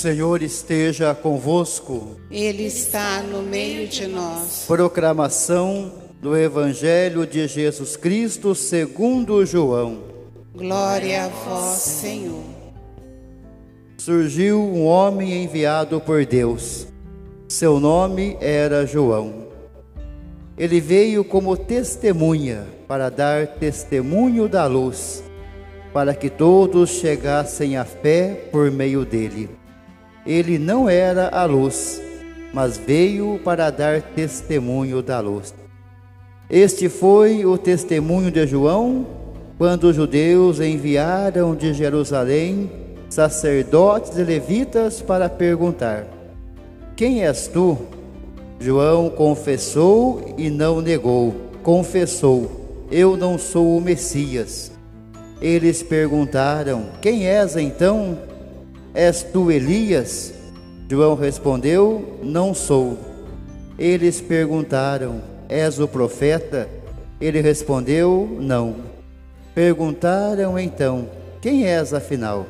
Senhor esteja convosco. Ele está no meio de nós. Proclamação do Evangelho de Jesus Cristo segundo João. Glória a vós, Senhor. Surgiu um homem enviado por Deus. Seu nome era João. Ele veio como testemunha para dar testemunho da luz, para que todos chegassem à fé por meio dele. Ele não era a luz, mas veio para dar testemunho da luz. Este foi o testemunho de João quando os judeus enviaram de Jerusalém sacerdotes e levitas para perguntar: Quem és tu? João confessou e não negou. Confessou: Eu não sou o Messias. Eles perguntaram: Quem és então? És tu Elias? João respondeu: Não sou. Eles perguntaram: És o profeta? Ele respondeu: Não. Perguntaram então: Quem és afinal?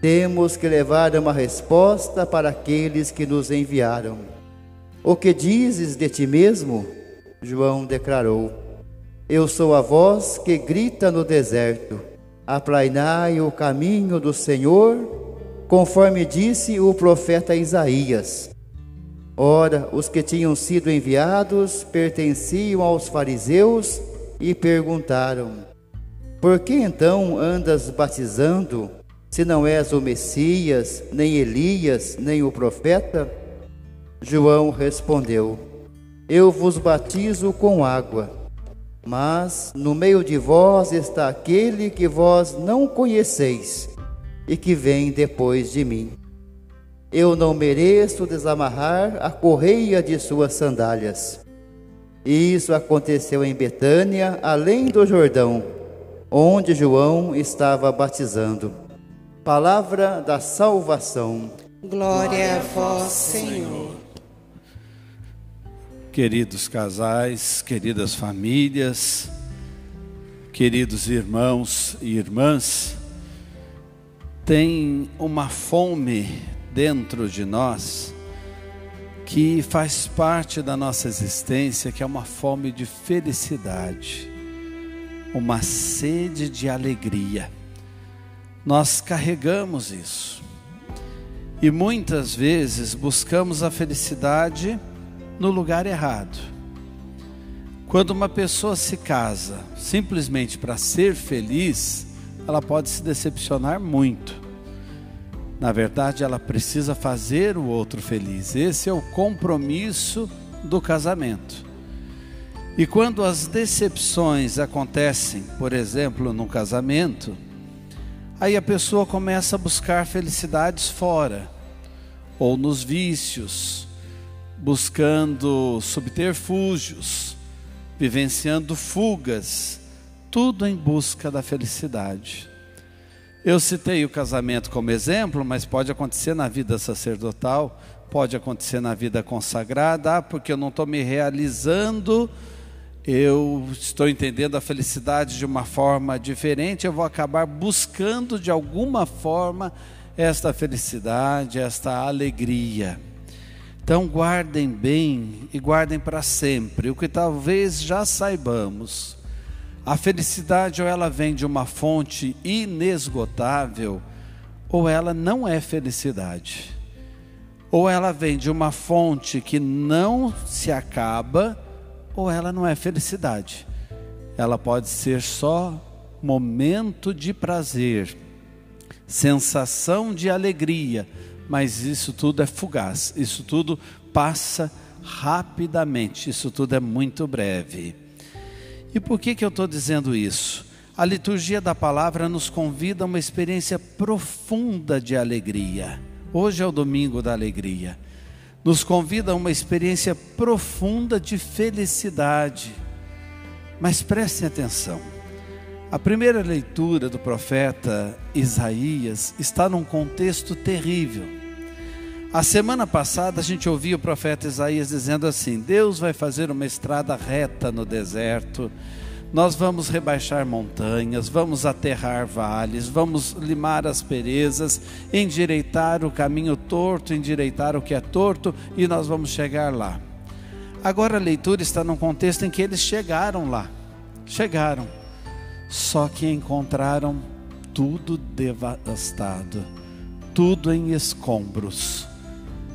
Temos que levar uma resposta para aqueles que nos enviaram. O que dizes de ti mesmo? João declarou: Eu sou a voz que grita no deserto: Aplainai o caminho do Senhor, conforme disse o profeta Isaías. Ora, os que tinham sido enviados pertenciam aos fariseus e perguntaram: Por que então andas batizando? Se não és o Messias, nem Elias, nem o profeta? João respondeu: Eu vos batizo com água, mas no meio de vós está aquele que vós não conheceis e que vem depois de mim. Eu não mereço desamarrar a correia de suas sandálias. Isso aconteceu em Betânia, além do Jordão, onde João estava batizando. Palavra da salvação. Glória a vós, Senhor. Queridos casais, queridas famílias, queridos irmãos e irmãs, tem uma fome dentro de nós que faz parte da nossa existência, que é uma fome de felicidade, uma sede de alegria nós carregamos isso. E muitas vezes buscamos a felicidade no lugar errado. Quando uma pessoa se casa simplesmente para ser feliz, ela pode se decepcionar muito. Na verdade, ela precisa fazer o outro feliz. Esse é o compromisso do casamento. E quando as decepções acontecem, por exemplo, no casamento, Aí a pessoa começa a buscar felicidades fora, ou nos vícios, buscando subterfúgios, vivenciando fugas, tudo em busca da felicidade. Eu citei o casamento como exemplo, mas pode acontecer na vida sacerdotal, pode acontecer na vida consagrada, ah, porque eu não estou me realizando eu estou entendendo a felicidade de uma forma diferente, eu vou acabar buscando de alguma forma esta felicidade, esta alegria. Então guardem bem e guardem para sempre o que talvez já saibamos. A felicidade ou ela vem de uma fonte inesgotável, ou ela não é felicidade. Ou ela vem de uma fonte que não se acaba, ou ela não é felicidade. Ela pode ser só momento de prazer, sensação de alegria, mas isso tudo é fugaz, isso tudo passa rapidamente, isso tudo é muito breve. E por que, que eu estou dizendo isso? A liturgia da palavra nos convida a uma experiência profunda de alegria. Hoje é o domingo da alegria nos convida a uma experiência profunda de felicidade. Mas prestem atenção. A primeira leitura do profeta Isaías está num contexto terrível. A semana passada a gente ouviu o profeta Isaías dizendo assim: Deus vai fazer uma estrada reta no deserto, nós vamos rebaixar montanhas, vamos aterrar vales, vamos limar asperezas, endireitar o caminho torto, endireitar o que é torto e nós vamos chegar lá. Agora a leitura está num contexto em que eles chegaram lá. Chegaram. Só que encontraram tudo devastado, tudo em escombros.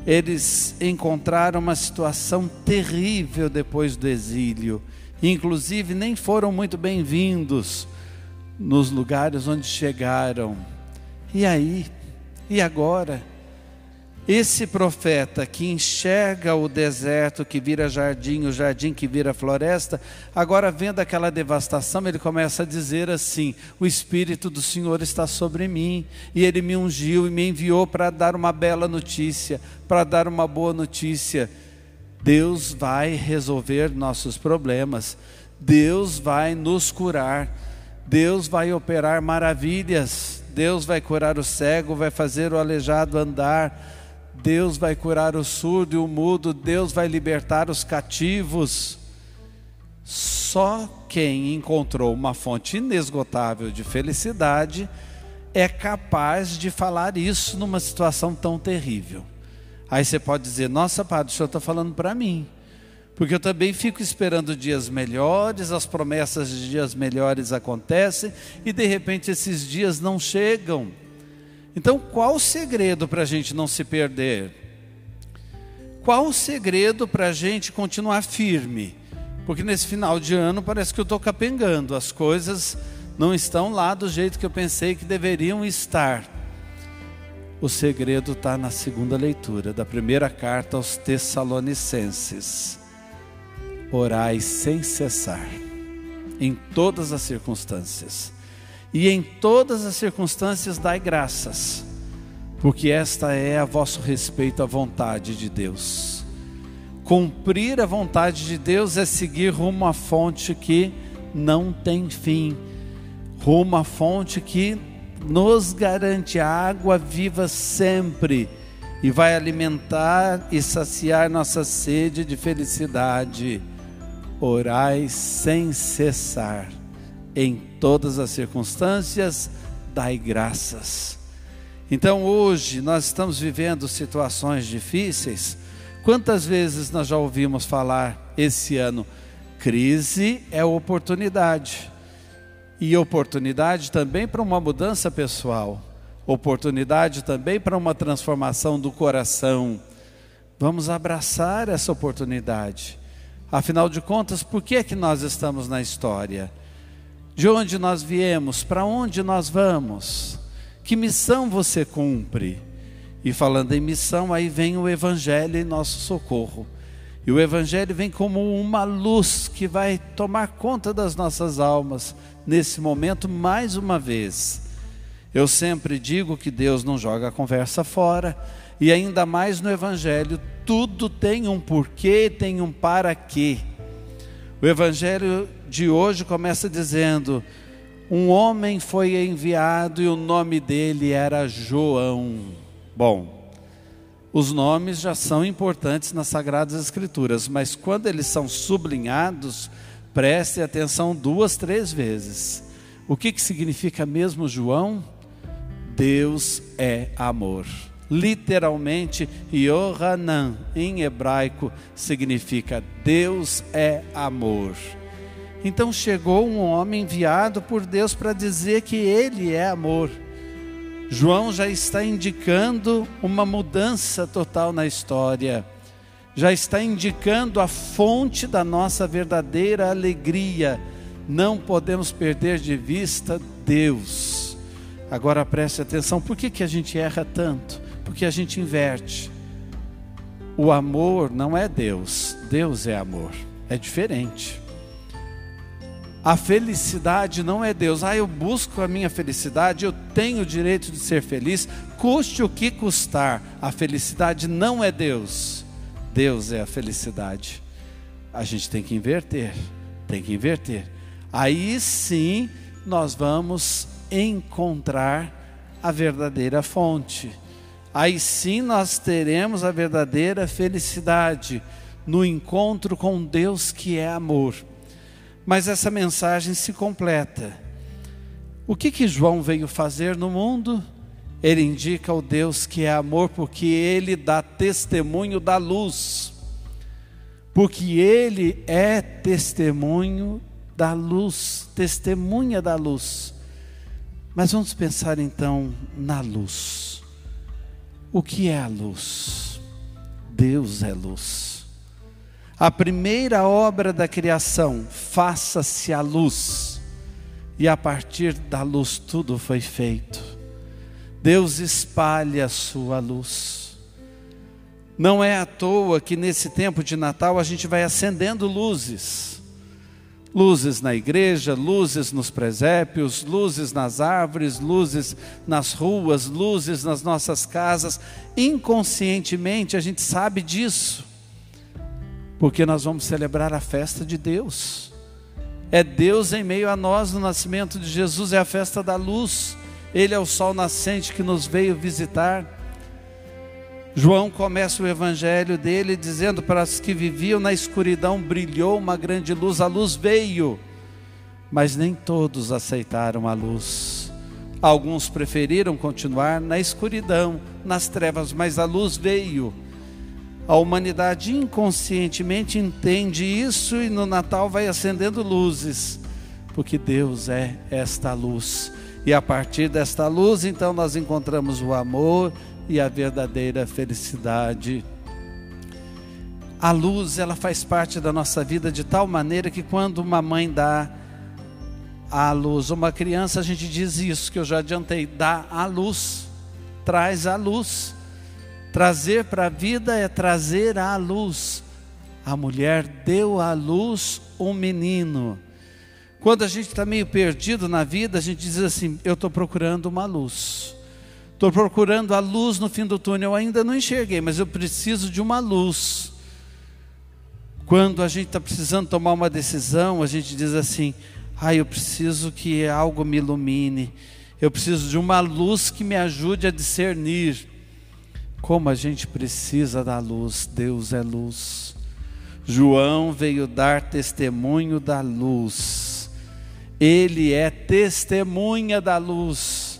Eles encontraram uma situação terrível depois do exílio. Inclusive, nem foram muito bem-vindos nos lugares onde chegaram. E aí? E agora? Esse profeta que enxerga o deserto que vira jardim, o jardim que vira floresta, agora vendo aquela devastação, ele começa a dizer assim: O Espírito do Senhor está sobre mim, e ele me ungiu e me enviou para dar uma bela notícia, para dar uma boa notícia. Deus vai resolver nossos problemas, Deus vai nos curar, Deus vai operar maravilhas, Deus vai curar o cego, vai fazer o aleijado andar Deus vai curar o surdo e o mudo, Deus vai libertar os cativos. Só quem encontrou uma fonte inesgotável de felicidade é capaz de falar isso numa situação tão terrível. Aí você pode dizer: Nossa, Padre, o senhor está falando para mim. Porque eu também fico esperando dias melhores, as promessas de dias melhores acontecem e de repente esses dias não chegam. Então, qual o segredo para a gente não se perder? Qual o segredo para a gente continuar firme? Porque nesse final de ano parece que eu estou capengando, as coisas não estão lá do jeito que eu pensei que deveriam estar. O segredo está na segunda leitura da primeira carta aos Tessalonicenses. Orai sem cessar, em todas as circunstâncias e em todas as circunstâncias dai graças, porque esta é a vosso respeito à vontade de Deus. Cumprir a vontade de Deus é seguir rumo à fonte que não tem fim, rumo à fonte que nos garante água viva sempre e vai alimentar e saciar nossa sede de felicidade. Orai sem cessar em todas as circunstâncias, dai graças. Então hoje nós estamos vivendo situações difíceis. Quantas vezes nós já ouvimos falar esse ano? Crise é oportunidade. E oportunidade também para uma mudança pessoal. Oportunidade também para uma transformação do coração. Vamos abraçar essa oportunidade. Afinal de contas, por que é que nós estamos na história? De onde nós viemos, para onde nós vamos, que missão você cumpre. E falando em missão, aí vem o Evangelho em nosso socorro. E o Evangelho vem como uma luz que vai tomar conta das nossas almas nesse momento, mais uma vez. Eu sempre digo que Deus não joga a conversa fora, e ainda mais no Evangelho, tudo tem um porquê, tem um para quê. O Evangelho de hoje começa dizendo: Um homem foi enviado e o nome dele era João. Bom, os nomes já são importantes nas Sagradas Escrituras, mas quando eles são sublinhados, preste atenção duas, três vezes. O que, que significa mesmo João? Deus é amor. Literalmente, Yohanan, em hebraico, significa Deus é amor. Então chegou um homem enviado por Deus para dizer que ele é amor. João já está indicando uma mudança total na história. Já está indicando a fonte da nossa verdadeira alegria. Não podemos perder de vista Deus. Agora preste atenção, por que, que a gente erra tanto? Porque a gente inverte. O amor não é Deus, Deus é amor. É diferente. A felicidade não é Deus. Ah, eu busco a minha felicidade, eu tenho o direito de ser feliz, custe o que custar. A felicidade não é Deus. Deus é a felicidade. A gente tem que inverter, tem que inverter. Aí sim nós vamos encontrar a verdadeira fonte aí sim nós teremos a verdadeira felicidade no encontro com Deus que é amor. Mas essa mensagem se completa. O que que João veio fazer no mundo? Ele indica o Deus que é amor, porque ele dá testemunho da luz. Porque ele é testemunho da luz, testemunha da luz. Mas vamos pensar então na luz. O que é a luz? Deus é luz. A primeira obra da criação, faça-se a luz. E a partir da luz tudo foi feito. Deus espalha a sua luz. Não é à toa que nesse tempo de Natal a gente vai acendendo luzes. Luzes na igreja, luzes nos presépios, luzes nas árvores, luzes nas ruas, luzes nas nossas casas. Inconscientemente a gente sabe disso, porque nós vamos celebrar a festa de Deus. É Deus em meio a nós no nascimento de Jesus, é a festa da luz. Ele é o sol nascente que nos veio visitar. João começa o evangelho dele dizendo para os que viviam na escuridão brilhou uma grande luz, a luz veio, mas nem todos aceitaram a luz. Alguns preferiram continuar na escuridão, nas trevas, mas a luz veio. A humanidade inconscientemente entende isso e no Natal vai acendendo luzes, porque Deus é esta luz. E a partir desta luz, então, nós encontramos o amor e a verdadeira felicidade. A luz, ela faz parte da nossa vida de tal maneira que quando uma mãe dá a luz, uma criança, a gente diz isso que eu já adiantei, dá a luz, traz a luz. Trazer para a vida é trazer a luz. A mulher deu à luz um menino. Quando a gente está meio perdido na vida, a gente diz assim: eu estou procurando uma luz. Estou procurando a luz no fim do túnel. Eu ainda não enxerguei, mas eu preciso de uma luz. Quando a gente está precisando tomar uma decisão, a gente diz assim: ah, eu preciso que algo me ilumine. Eu preciso de uma luz que me ajude a discernir. Como a gente precisa da luz, Deus é luz. João veio dar testemunho da luz. Ele é testemunha da luz.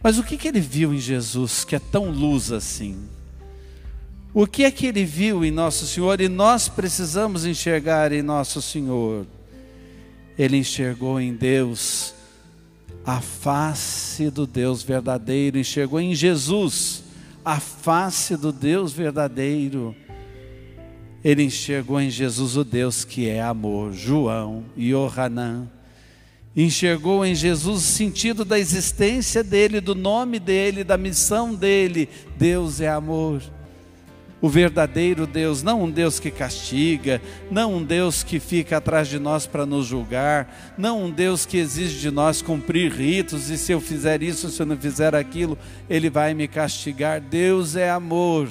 Mas o que, que ele viu em Jesus que é tão luz assim? O que é que ele viu em Nosso Senhor e nós precisamos enxergar em Nosso Senhor? Ele enxergou em Deus a face do Deus verdadeiro, enxergou em Jesus a face do Deus verdadeiro. Ele enxergou em Jesus o Deus que é amor, João e Ohanan enxergou em Jesus o sentido da existência dele, do nome dele, da missão dele. Deus é amor. O verdadeiro Deus, não um Deus que castiga, não um Deus que fica atrás de nós para nos julgar, não um Deus que exige de nós cumprir ritos e se eu fizer isso, se eu não fizer aquilo, ele vai me castigar. Deus é amor.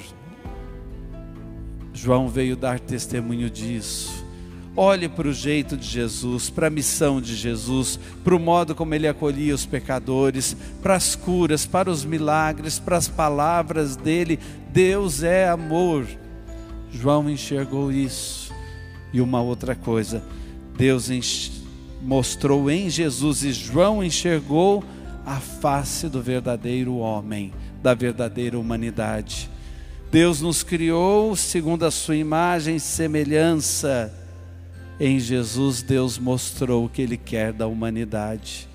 João veio dar testemunho disso. Olhe para o jeito de Jesus, para a missão de Jesus, para o modo como ele acolhia os pecadores, para as curas, para os milagres, para as palavras dele. Deus é amor. João enxergou isso. E uma outra coisa, Deus mostrou em Jesus e João enxergou a face do verdadeiro homem, da verdadeira humanidade. Deus nos criou segundo a sua imagem e semelhança em Jesus, Deus mostrou o que Ele quer da humanidade.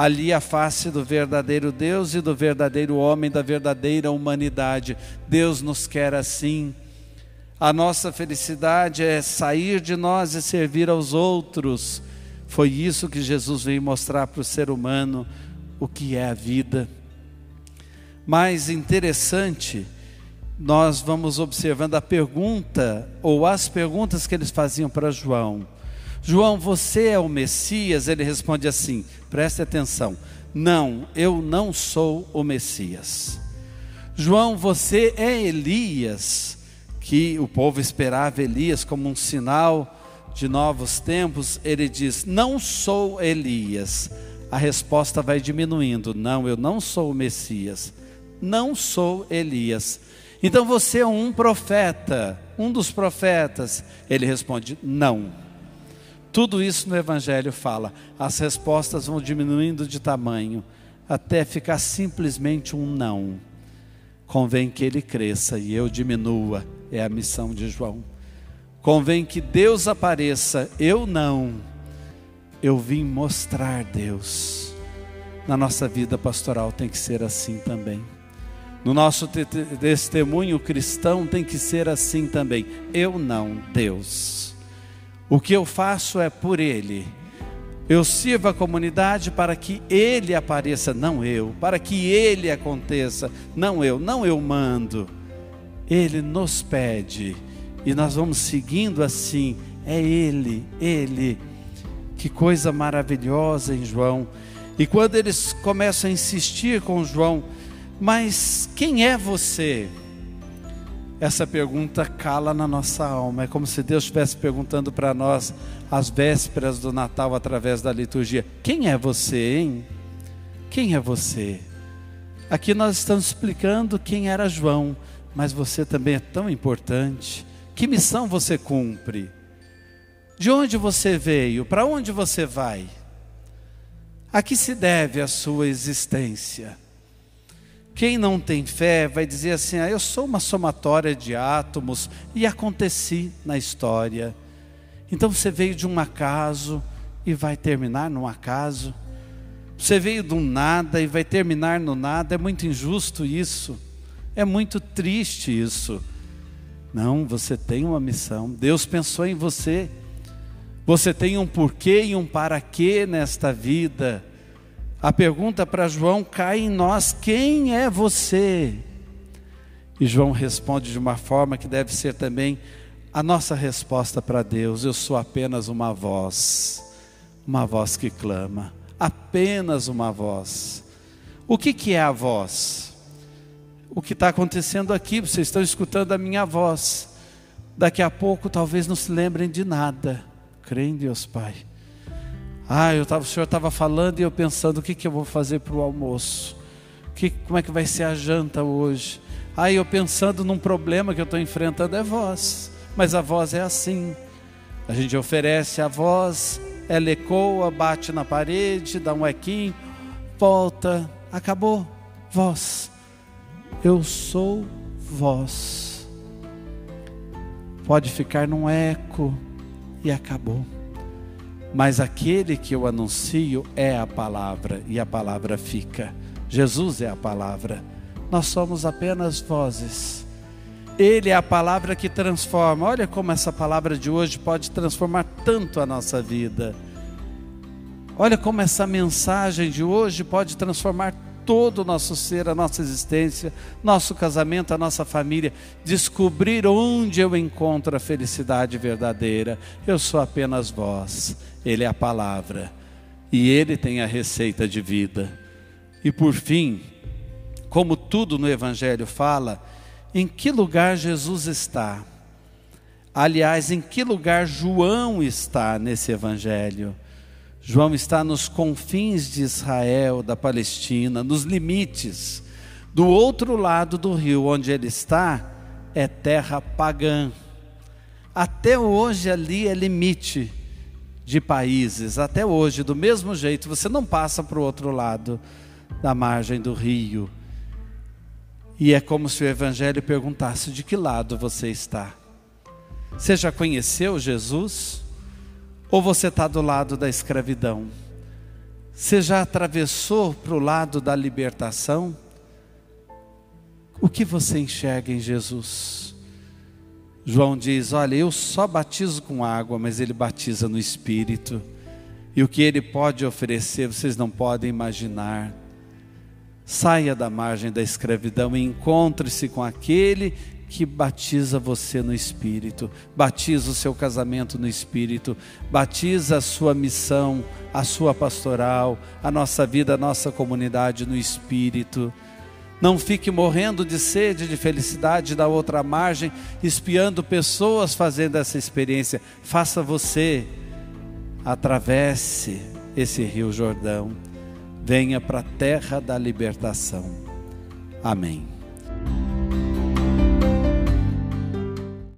Ali a face do verdadeiro Deus e do verdadeiro homem, da verdadeira humanidade. Deus nos quer assim. A nossa felicidade é sair de nós e servir aos outros. Foi isso que Jesus veio mostrar para o ser humano o que é a vida. Mais interessante nós vamos observando a pergunta ou as perguntas que eles faziam para João. João, você é o Messias? Ele responde assim: preste atenção. Não, eu não sou o Messias. João, você é Elias, que o povo esperava Elias como um sinal de novos tempos. Ele diz: Não sou Elias. A resposta vai diminuindo: Não, eu não sou o Messias. Não sou Elias. Então você é um profeta, um dos profetas. Ele responde: Não. Tudo isso no Evangelho fala. As respostas vão diminuindo de tamanho, até ficar simplesmente um não. Convém que ele cresça e eu diminua, é a missão de João. Convém que Deus apareça, eu não. Eu vim mostrar Deus. Na nossa vida pastoral tem que ser assim também. No nosso te testemunho cristão tem que ser assim também. Eu não, Deus. O que eu faço é por Ele. Eu sirvo a comunidade para que Ele apareça, não eu. Para que Ele aconteça, não eu. Não eu mando. Ele nos pede. E nós vamos seguindo assim. É Ele, Ele. Que coisa maravilhosa em João. E quando eles começam a insistir com João, mas quem é você? Essa pergunta cala na nossa alma. É como se Deus estivesse perguntando para nós, às vésperas do Natal, através da liturgia: Quem é você, hein? Quem é você? Aqui nós estamos explicando quem era João, mas você também é tão importante. Que missão você cumpre? De onde você veio? Para onde você vai? A que se deve a sua existência? Quem não tem fé vai dizer assim: ah, eu sou uma somatória de átomos e aconteci na história. Então você veio de um acaso e vai terminar num acaso. Você veio do nada e vai terminar no nada. É muito injusto isso. É muito triste isso. Não, você tem uma missão. Deus pensou em você. Você tem um porquê e um para quê nesta vida. A pergunta para João cai em nós: quem é você? E João responde de uma forma que deve ser também a nossa resposta para Deus: eu sou apenas uma voz, uma voz que clama, apenas uma voz. O que, que é a voz? O que está acontecendo aqui, vocês estão escutando a minha voz. Daqui a pouco talvez não se lembrem de nada. Crê em Deus, Pai. Ah, eu tava, o senhor estava falando e eu pensando o que, que eu vou fazer para o almoço. Que, como é que vai ser a janta hoje? Ah, eu pensando num problema que eu estou enfrentando é voz. Mas a voz é assim. A gente oferece a voz, ela ecoa, bate na parede, dá um equinho, volta, acabou. Voz. Eu sou voz. Pode ficar num eco e acabou. Mas aquele que eu anuncio é a palavra, e a palavra fica. Jesus é a palavra. Nós somos apenas vozes. Ele é a palavra que transforma. Olha como essa palavra de hoje pode transformar tanto a nossa vida. Olha como essa mensagem de hoje pode transformar todo o nosso ser, a nossa existência, nosso casamento, a nossa família, descobrir onde eu encontro a felicidade verdadeira. Eu sou apenas voz, Ele é a palavra e Ele tem a receita de vida. E por fim, como tudo no Evangelho fala, em que lugar Jesus está? Aliás, em que lugar João está nesse Evangelho? João está nos confins de Israel, da Palestina, nos limites. Do outro lado do rio, onde ele está, é terra pagã. Até hoje ali é limite de países, até hoje, do mesmo jeito, você não passa para o outro lado da margem do rio. E é como se o Evangelho perguntasse: de que lado você está? Você já conheceu Jesus? Ou você está do lado da escravidão? Você já atravessou para o lado da libertação? O que você enxerga em Jesus? João diz: Olha, eu só batizo com água, mas ele batiza no Espírito. E o que ele pode oferecer, vocês não podem imaginar. Saia da margem da escravidão e encontre-se com aquele que batiza você no Espírito, batiza o seu casamento no Espírito, batiza a sua missão, a sua pastoral, a nossa vida, a nossa comunidade no Espírito. Não fique morrendo de sede, de felicidade da outra margem, espiando pessoas fazendo essa experiência. Faça você, atravesse esse Rio Jordão, venha para a terra da libertação. Amém.